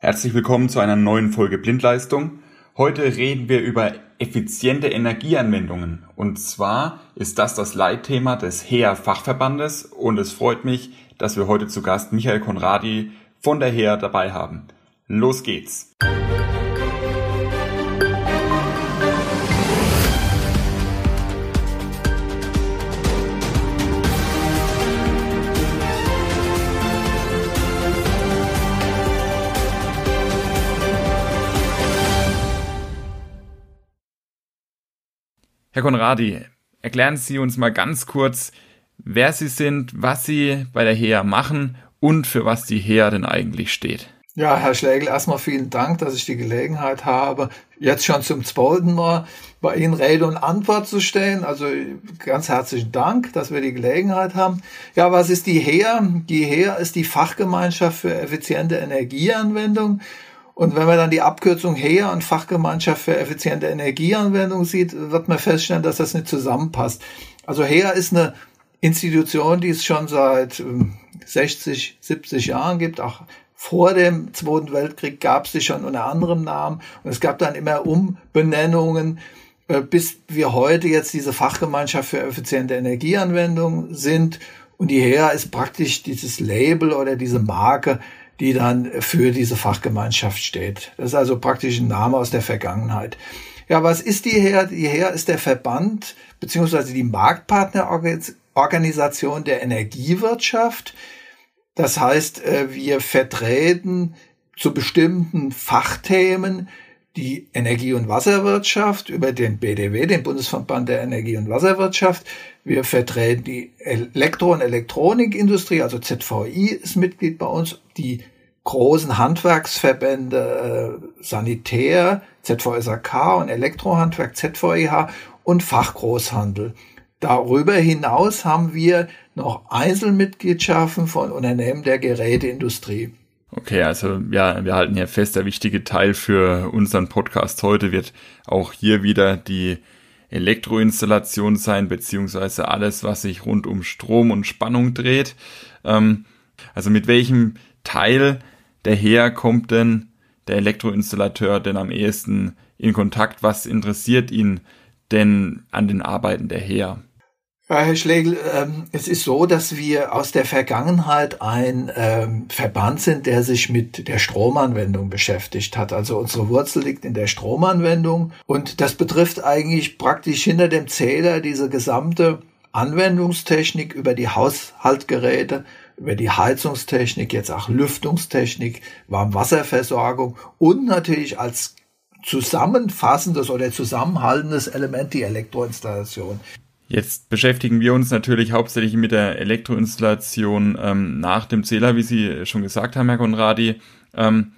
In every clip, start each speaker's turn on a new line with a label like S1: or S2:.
S1: Herzlich willkommen zu einer neuen Folge Blindleistung. Heute reden wir über effiziente Energieanwendungen. Und zwar ist das das Leitthema des HEA Fachverbandes und es freut mich, dass wir heute zu Gast Michael Konradi von der HEA dabei haben. Los geht's! Herr Konradi, erklären Sie uns mal ganz kurz, wer Sie sind, was Sie bei der HEA machen und für was die HEA denn eigentlich steht.
S2: Ja, Herr Schlegel, erstmal vielen Dank, dass ich die Gelegenheit habe, jetzt schon zum zweiten Mal bei Ihnen Rede und Antwort zu stellen. Also ganz herzlichen Dank, dass wir die Gelegenheit haben. Ja, was ist die HEA? Die HEA ist die Fachgemeinschaft für effiziente Energieanwendung. Und wenn man dann die Abkürzung HEA und Fachgemeinschaft für effiziente Energieanwendung sieht, wird man feststellen, dass das nicht zusammenpasst. Also HEA ist eine Institution, die es schon seit 60, ähm, 70 Jahren gibt. Auch vor dem Zweiten Weltkrieg gab es sie schon unter anderem Namen. Und es gab dann immer Umbenennungen, äh, bis wir heute jetzt diese Fachgemeinschaft für effiziente Energieanwendung sind. Und die HEA ist praktisch dieses Label oder diese Marke, die dann für diese Fachgemeinschaft steht. Das ist also praktisch ein Name aus der Vergangenheit. Ja, was ist die HER? Die HER ist der Verband beziehungsweise die Marktpartnerorganisation der Energiewirtschaft. Das heißt, äh, wir vertreten zu bestimmten Fachthemen die Energie- und Wasserwirtschaft über den BDW, den Bundesverband der Energie- und Wasserwirtschaft. Wir vertreten die Elektro- und Elektronikindustrie, also ZVI ist Mitglied bei uns, die großen Handwerksverbände äh, Sanitär, ZVSAK und Elektrohandwerk, ZVEH und Fachgroßhandel. Darüber hinaus haben wir noch Einzelmitgliedschaften von Unternehmen der Geräteindustrie.
S1: Okay, also ja, wir halten hier fest, der wichtige Teil für unseren Podcast heute wird auch hier wieder die Elektroinstallation sein, beziehungsweise alles, was sich rund um Strom und Spannung dreht. Ähm, also mit welchem Teil der her kommt denn der Elektroinstallateur denn am ehesten in Kontakt? Was interessiert ihn denn an den Arbeiten der her?
S2: Ja, Herr Schlegel, ähm, es ist so, dass wir aus der Vergangenheit ein ähm, Verband sind, der sich mit der Stromanwendung beschäftigt hat. Also unsere Wurzel liegt in der Stromanwendung und das betrifft eigentlich praktisch hinter dem Zähler diese gesamte Anwendungstechnik über die Haushaltgeräte, über die Heizungstechnik, jetzt auch Lüftungstechnik, Warmwasserversorgung und natürlich als zusammenfassendes oder zusammenhaltendes Element die Elektroinstallation.
S1: Jetzt beschäftigen wir uns natürlich hauptsächlich mit der Elektroinstallation ähm, nach dem Zähler, wie Sie schon gesagt haben, Herr Konradi. Ähm,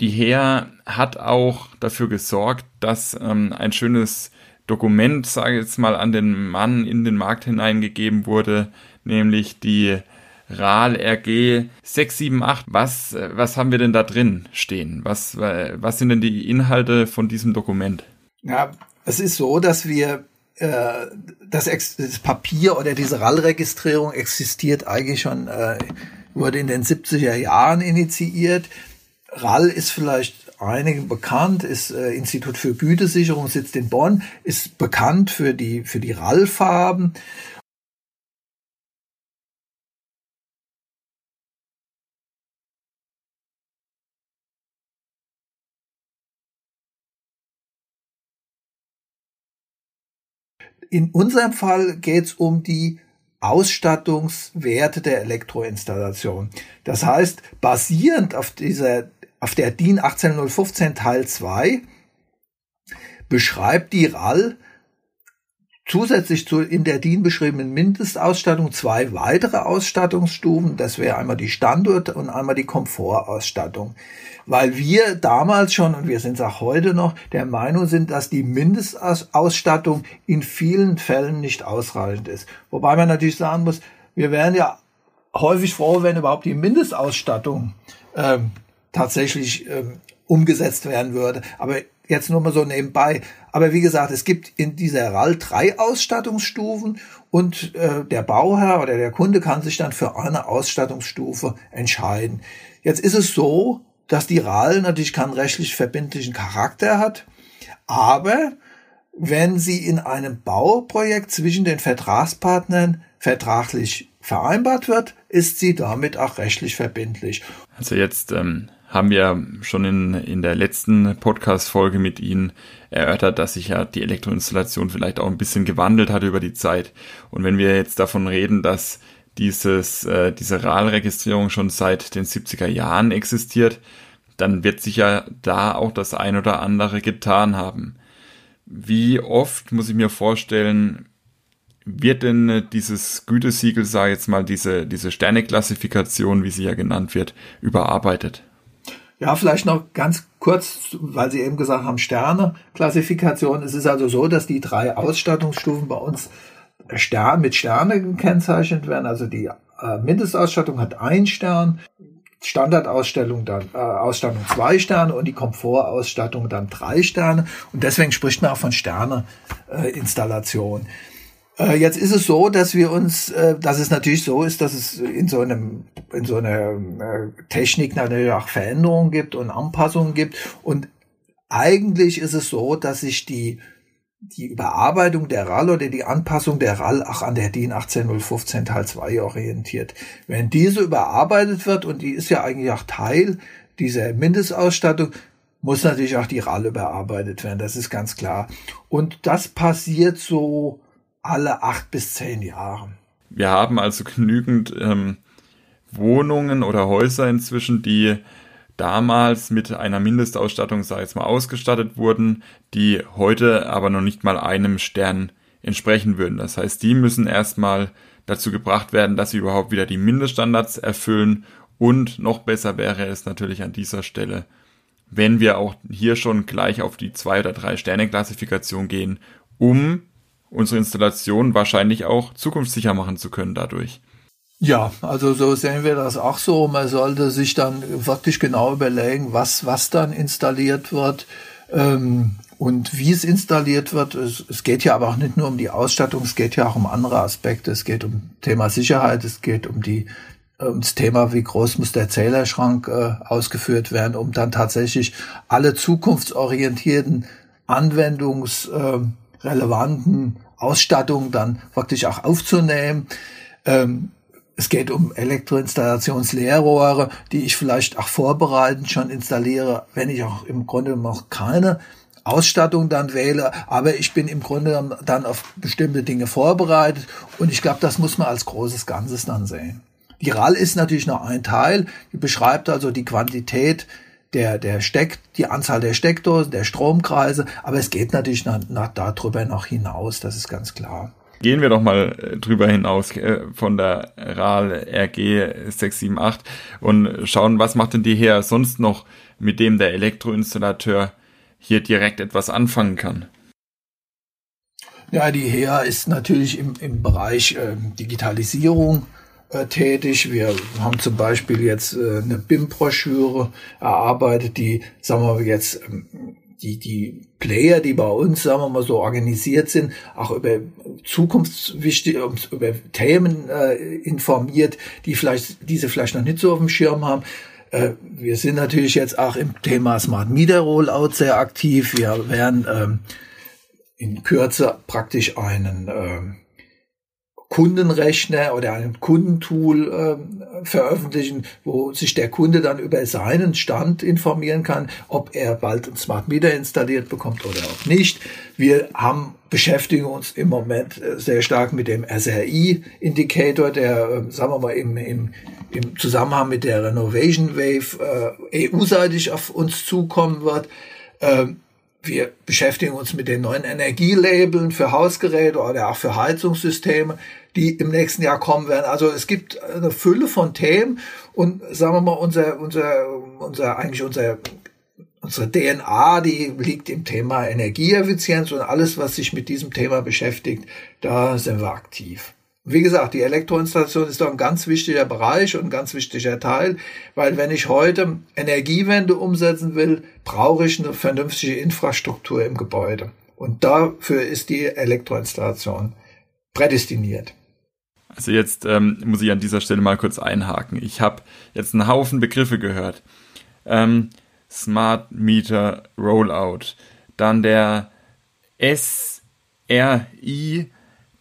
S1: die HER hat auch dafür gesorgt, dass ähm, ein schönes Dokument, sage ich jetzt mal, an den Mann in den Markt hineingegeben wurde, nämlich die RAL RG 678. Was, was haben wir denn da drin stehen? Was, was sind denn die Inhalte von diesem Dokument?
S2: Ja, es ist so, dass wir äh, das, das Papier oder diese RAL-Registrierung existiert eigentlich schon, äh, wurde in den 70er Jahren initiiert. RAL ist vielleicht einigen bekannt, ist äh, Institut für Gütesicherung, sitzt in Bonn, ist bekannt für die, für die RAL-Farben. In unserem Fall geht es um die Ausstattungswerte der Elektroinstallation. Das heißt, basierend auf dieser, auf der DIN 18015 Teil 2 beschreibt die RAL zusätzlich zu in der DIN beschriebenen Mindestausstattung zwei weitere Ausstattungsstufen. Das wäre einmal die Standort- und einmal die Komfortausstattung. Weil wir damals schon, und wir sind es auch heute noch, der Meinung sind, dass die Mindestausstattung in vielen Fällen nicht ausreichend ist. Wobei man natürlich sagen muss, wir wären ja häufig froh, wenn überhaupt die Mindestausstattung ähm, tatsächlich ähm, umgesetzt werden würde. Aber jetzt nur mal so nebenbei. Aber wie gesagt, es gibt in dieser RAL drei Ausstattungsstufen und äh, der Bauherr oder der Kunde kann sich dann für eine Ausstattungsstufe entscheiden. Jetzt ist es so, dass die RAL natürlich keinen rechtlich verbindlichen Charakter hat, aber wenn sie in einem Bauprojekt zwischen den Vertragspartnern vertraglich vereinbart wird, ist sie damit auch rechtlich verbindlich.
S1: Also jetzt ähm, haben wir schon in, in der letzten Podcast-Folge mit Ihnen erörtert, dass sich ja die Elektroinstallation vielleicht auch ein bisschen gewandelt hat über die Zeit. Und wenn wir jetzt davon reden, dass dieses, äh, diese RAL-Registrierung schon seit den 70er Jahren existiert, dann wird sich ja da auch das ein oder andere getan haben. Wie oft muss ich mir vorstellen, wird denn dieses Gütesiegel, sage ich jetzt mal, diese, diese Sterneklassifikation, wie sie ja genannt wird, überarbeitet?
S2: Ja, vielleicht noch ganz kurz, weil Sie eben gesagt haben, Sterne-Klassifikation. Es ist also so, dass die drei Ausstattungsstufen bei uns Stern mit Sterne gekennzeichnet werden. Also die äh, Mindestausstattung hat ein Stern, Standardausstellung dann äh, Ausstattung zwei Sterne und die Komfortausstattung dann drei Sterne. Und deswegen spricht man auch von Sterne-Installation. Äh, jetzt ist es so, dass wir uns, äh, dass es natürlich so ist, dass es in so einem, in so einer äh, Technik natürlich auch Veränderungen gibt und Anpassungen gibt. Und eigentlich ist es so, dass sich die, die Überarbeitung der RAL oder die Anpassung der RAL auch an der DIN 18015 Teil 2 orientiert. Wenn diese überarbeitet wird, und die ist ja eigentlich auch Teil dieser Mindestausstattung, muss natürlich auch die RAL überarbeitet werden, das ist ganz klar. Und das passiert so alle acht bis zehn Jahre.
S1: Wir haben also genügend ähm, Wohnungen oder Häuser inzwischen, die damals mit einer Mindestausstattung, ich jetzt mal, ausgestattet wurden, die heute aber noch nicht mal einem Stern entsprechen würden. Das heißt, die müssen erstmal dazu gebracht werden, dass sie überhaupt wieder die Mindeststandards erfüllen und noch besser wäre es natürlich an dieser Stelle, wenn wir auch hier schon gleich auf die zwei oder drei Sterne Klassifikation gehen, um unsere Installation wahrscheinlich auch zukunftssicher machen zu können dadurch.
S2: Ja, also so sehen wir das auch so. Man sollte sich dann wirklich genau überlegen, was, was dann installiert wird ähm, und wie es installiert wird. Es, es geht ja aber auch nicht nur um die Ausstattung, es geht ja auch um andere Aspekte. Es geht um Thema Sicherheit, es geht um die um das Thema, wie groß muss der Zählerschrank äh, ausgeführt werden, um dann tatsächlich alle zukunftsorientierten anwendungsrelevanten Ausstattung dann wirklich auch aufzunehmen. Ähm, es geht um Elektroinstallationsleerrohre, die ich vielleicht auch vorbereitend schon installiere, wenn ich auch im Grunde noch keine Ausstattung dann wähle, aber ich bin im Grunde dann auf bestimmte Dinge vorbereitet und ich glaube, das muss man als großes Ganzes dann sehen. Die RAL ist natürlich noch ein Teil, die beschreibt also die Quantität der, der Steck, die Anzahl der Steckdosen, der Stromkreise, aber es geht natürlich nach, nach darüber noch hinaus, das ist ganz klar.
S1: Gehen wir doch mal äh, drüber hinaus äh, von der RAL RG 678 und schauen, was macht denn die her sonst noch, mit dem der Elektroinstallateur hier direkt etwas anfangen kann.
S2: Ja, die HEA ist natürlich im, im Bereich äh, Digitalisierung äh, tätig. Wir haben zum Beispiel jetzt äh, eine BIM-Broschüre erarbeitet, die, sagen wir jetzt, ähm, die, die Player, die bei uns, sagen wir mal so, organisiert sind, auch über zukunftswichtige, über Themen äh, informiert, die vielleicht, diese vielleicht noch nicht so auf dem Schirm haben. Äh, wir sind natürlich jetzt auch im Thema Smart Meter Rollout sehr aktiv. Wir werden ähm, in Kürze praktisch einen ähm, Kundenrechner oder einem Kundentool äh, veröffentlichen, wo sich der Kunde dann über seinen Stand informieren kann, ob er bald ein Smart Meter installiert bekommt oder auch nicht. Wir haben beschäftigen uns im Moment äh, sehr stark mit dem SRI-Indikator, der, äh, sagen wir mal, im, im, im Zusammenhang mit der Renovation Wave äh, EU-seitig auf uns zukommen wird. Ähm, wir beschäftigen uns mit den neuen Energielabeln für Hausgeräte oder auch für Heizungssysteme, die im nächsten Jahr kommen werden. Also es gibt eine Fülle von Themen und sagen wir mal, unser, unser, unser, eigentlich unser, unsere DNA, die liegt im Thema Energieeffizienz und alles, was sich mit diesem Thema beschäftigt, da sind wir aktiv. Wie gesagt, die Elektroinstallation ist doch ein ganz wichtiger Bereich und ein ganz wichtiger Teil, weil wenn ich heute Energiewende umsetzen will, brauche ich eine vernünftige Infrastruktur im Gebäude. Und dafür ist die Elektroinstallation prädestiniert.
S1: Also jetzt ähm, muss ich an dieser Stelle mal kurz einhaken. Ich habe jetzt einen Haufen Begriffe gehört. ähm, Smart Meter Rollout. Dann der SRI,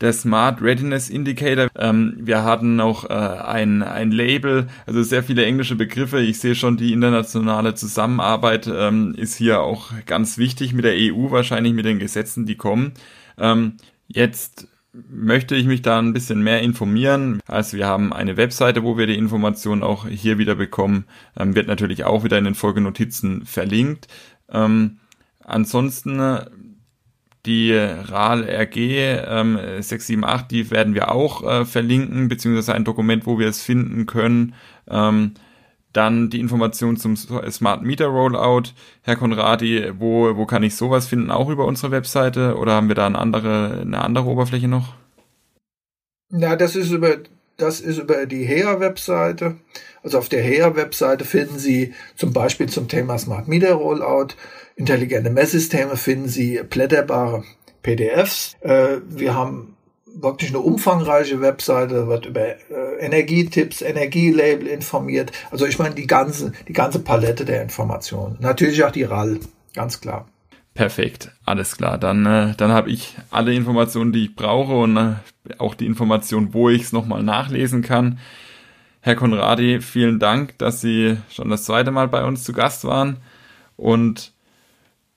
S1: der Smart Readiness Indicator. Ähm, wir hatten noch äh, ein, ein Label, also sehr viele englische Begriffe. Ich sehe schon, die internationale Zusammenarbeit ähm, ist hier auch ganz wichtig mit der EU, wahrscheinlich mit den Gesetzen, die kommen. Ähm, jetzt möchte ich mich da ein bisschen mehr informieren. Also wir haben eine Webseite, wo wir die Informationen auch hier wieder bekommen. Ähm, wird natürlich auch wieder in den Folgenotizen verlinkt. Ähm, ansonsten äh, die RAL RG ähm, 678, die werden wir auch äh, verlinken, beziehungsweise ein Dokument, wo wir es finden können. Ähm, dann die Information zum Smart Meter Rollout. Herr Konradi, wo, wo kann ich sowas finden? Auch über unsere Webseite oder haben wir da eine andere, eine andere Oberfläche noch?
S2: Na, das ist über, das ist über die HEA-Webseite. Also auf der HEA-Webseite finden Sie zum Beispiel zum Thema Smart Meter Rollout, intelligente Messsysteme finden Sie blätterbare PDFs. Äh, wir haben wirklich eine umfangreiche Webseite, wird über äh, Energietipps, Energielabel informiert. Also ich meine die ganze, die ganze Palette der Informationen. Natürlich auch die RAL, ganz klar.
S1: Perfekt, alles klar. Dann, äh, dann habe ich alle Informationen, die ich brauche und äh, auch die Information, wo ich es nochmal nachlesen kann. Herr Konradi, vielen Dank, dass Sie schon das zweite Mal bei uns zu Gast waren. Und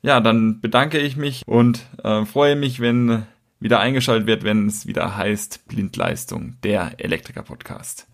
S1: ja, dann bedanke ich mich und äh, freue mich, wenn wieder eingeschaltet wird, wenn es wieder heißt Blindleistung, der Elektriker-Podcast.